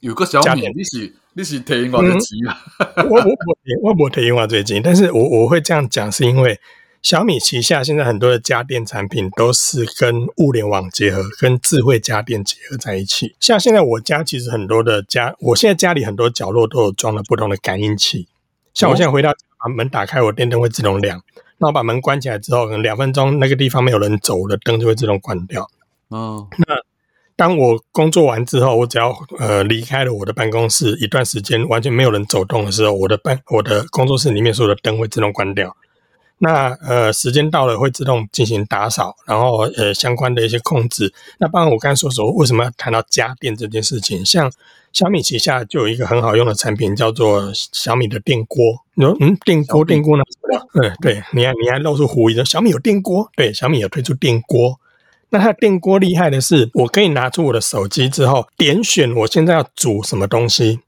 有个小米，你是你是提我的机啊？我我我我不提我最近，但是我我会这样讲，是因为小米旗下现在很多的家电产品都是跟物联网结合，跟智慧家电结合在一起。像现在我家其实很多的家，我现在家里很多角落都有装了不同的感应器。像我现在回到。把门打开，我电灯会自动亮。那我把门关起来之后，可能两分钟那个地方没有人走，我的灯就会自动关掉。哦，那当我工作完之后，我只要呃离开了我的办公室一段时间，完全没有人走动的时候，我的办我的工作室里面所有的灯会自动关掉。那呃时间到了会自动进行打扫，然后呃相关的一些控制。那当然我刚才说说为什么要谈到家电这件事情，像。小米旗下就有一个很好用的产品，叫做小米的电锅。你说，嗯，电锅，电锅呢？嗯，对，你还你还露出狐疑说小米有电锅？对，小米有推出电锅。那它电锅厉害的是，我可以拿出我的手机之后，点选我现在要煮什么东西。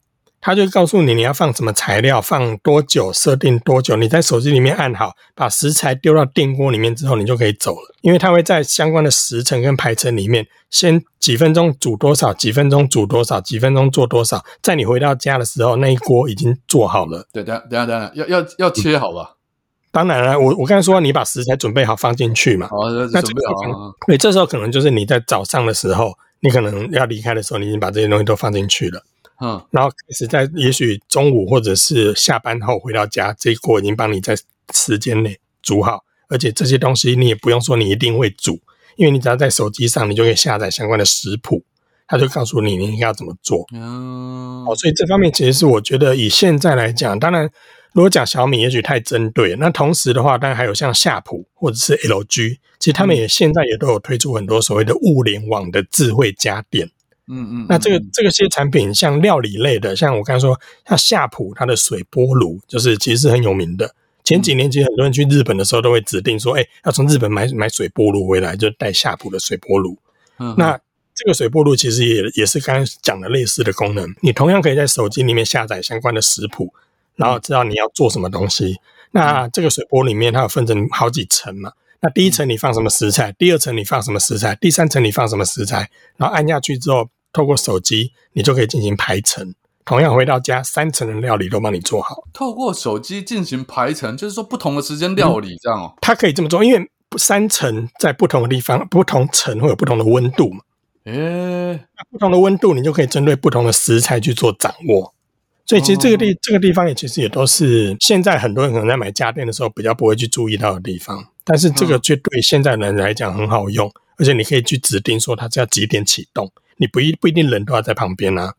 他就告诉你你要放什么材料，放多久，设定多久。你在手机里面按好，把食材丢到电锅里面之后，你就可以走了。因为它会在相关的时程跟排程里面，先几分钟煮多少，几分钟煮多少，几分钟做多少。在你回到家的时候，那一锅已经做好了。对，等下等下等下，要要要切好吧？当然了，我我刚才说你把食材准备好放进去嘛。好，那准备好。对，这时候可能就是你在早上的时候，你可能要离开的时候，你已经把这些东西都放进去了。嗯，然后开始在也许中午或者是下班后回到家，这一锅已经帮你在时间内煮好，而且这些东西你也不用说你一定会煮，因为你只要在手机上，你就可以下载相关的食谱，他就告诉你你应该要怎么做。嗯，哦，所以这方面其实是我觉得以现在来讲，当然如果讲小米，也许太针对。那同时的话，当然还有像夏普或者是 LG，其实他们也现在也都有推出很多所谓的物联网的智慧家电。嗯嗯，那这个嗯这个些产品，像料理类的，像我刚才说，像夏普它的水波炉，就是其实是很有名的。前几年其实很多人去日本的时候都会指定说，哎、要从日本买买水波炉回来，就带夏普的水波炉。嗯那这个水波炉其实也也是刚刚讲的类似的功能，你同样可以在手机里面下载相关的食谱，然后知道你要做什么东西。那这个水波里面它有分成好几层嘛，那第一层你放什么食材，第二层你放什么食材，第三层你放什么食材，然后按下去之后，透过手机你就可以进行排程。同样回到家，三层的料理都帮你做好。透过手机进行排程，就是说不同的时间料理这样哦。它可以这么做，因为三层在不同的地方，不同层会有不同的温度嘛。诶，不同的温度，你就可以针对不同的食材去做掌握。所以其实这个地、这个地方也其实也都是现在很多人可能在买家电的时候比较不会去注意到的地方，但是这个却对现在人来讲很好用，而且你可以去指定说它是要几点启动，你不一不一定人都要在旁边啊。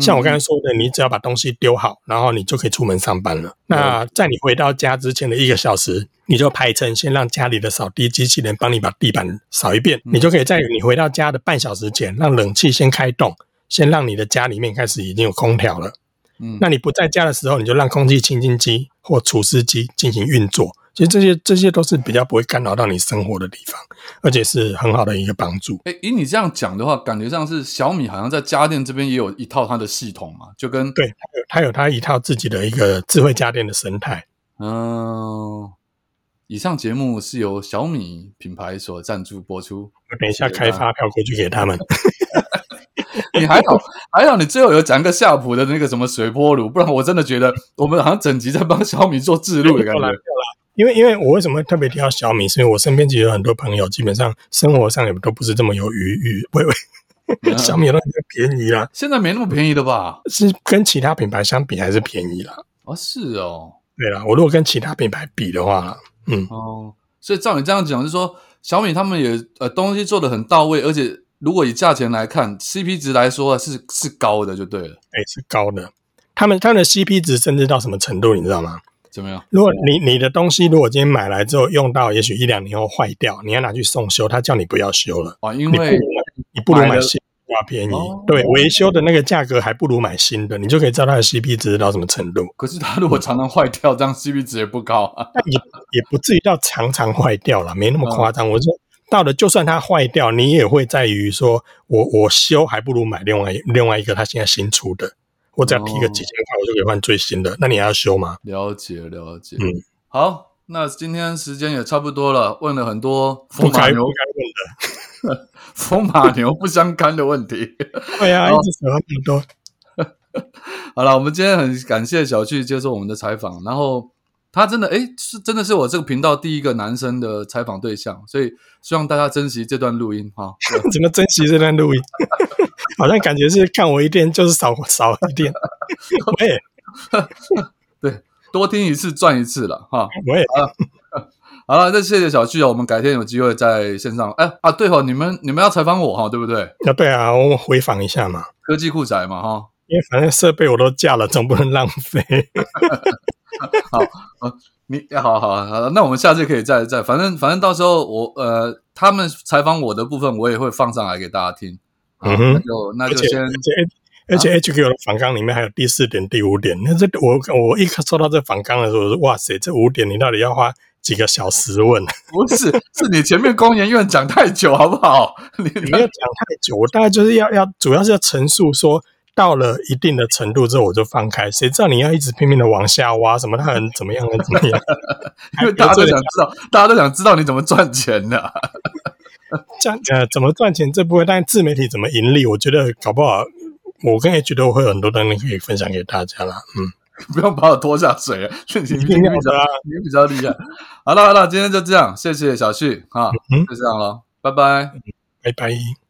像我刚才说的，你只要把东西丢好，然后你就可以出门上班了。那在你回到家之前的一个小时，你就排程，先让家里的扫地机器人帮你把地板扫一遍，你就可以在你回到家的半小时前，让冷气先开动，先让你的家里面开始已经有空调了。嗯那你不在家的时候，你就让空气清新机或除湿机进行运作。其实这些这些都是比较不会干扰到你生活的地方，而且是很好的一个帮助。诶，以你这样讲的话，感觉上是小米好像在家电这边也有一套它的系统嘛，就跟对，它有它有它一套自己的一个智慧家电的生态。嗯，以上节目是由小米品牌所赞助播出。我等一下开发票过去给他们。你还好，还好，你最后有讲个夏普的那个什么水波炉，不然我真的觉得我们好像整集在帮小米做制录的感觉 因为因为我为什么会特别提到小米，是因为我身边其实有很多朋友，基本上生活上也都不是这么有余裕。喂喂，嗯 小米的东西便宜啦，现在没那么便宜的吧？是跟其他品牌相比还是便宜啦。哦，是哦，对啦，我如果跟其他品牌比的话啦，嗯，哦，所以照你这样讲，就是说小米他们也呃东西做的很到位，而且如果以价钱来看，CP 值来说是是高的，就对了。哎、是高的。他们他们的 CP 值甚至到什么程度，你知道吗？怎么样？如果你你的东西如果今天买来之后用到，也许一两年后坏掉，你要拿去送修，他叫你不要修了，啊，因为你不如买新的要便宜。哦对，维修的那个价格还不如买新的，你就可以知道它的 CP 值到什么程度。可是它如果常常坏掉，这样 CP 值也不高啊。但也也不至于到常常坏掉了，没那么夸张。我说到了，就算它坏掉，你也会在于说我我修还不如买另外另外一个它现在新出的，我只要批个几千块，我就可以换最新的。那你还要修吗？了解了解，嗯，好，那今天时间也差不多了，问了很多不风马牛该问的。风马牛不相干的问题。对啊，好一直扯很多。好了，我们今天很感谢小旭接受我们的采访，然后他真的诶是真的是我这个频道第一个男生的采访对象，所以希望大家珍惜这段录音哈。怎么珍惜这段录音？好像感觉是看我一遍就是少少一遍。喂 对，多听一次赚一次了哈。喂，好了，那谢谢小旭哦，我们改天有机会在线上。哎啊，对哦，你们你们要采访我哈，对不对？啊对啊，我回访一下嘛，科技酷宅嘛哈。因为反正设备我都架了，总不能浪费。你好好好，那我们下次可以再再，反正反正到时候我呃，他们采访我的部分，我也会放上来给大家听。嗯哼那就那就先而且 HQ 的反纲里面还有第四点、第五点。那这我我一收到这反纲的时候，我说哇塞，这五点你到底要花几个小时问？不是，是你前面工研院讲太久，好不好？你你要讲太久，我大概就是要要主要是要陈述说。到了一定的程度之后，我就放开。谁知道你要一直拼命的往下挖，什么他很怎么样，怎么样？因为大家都想知道，大家都想知道你怎么赚钱的。这样呃，怎么赚钱这部分，但自媒体怎么盈利，我觉得搞不好我跟 H 都会有很多东西可以分享给大家啦。嗯，不用把我拖下水，你你一定要比较的啊你比较厉害。好了好了，今天就这样，谢谢小旭啊，嗯就这样了，拜拜。拜拜。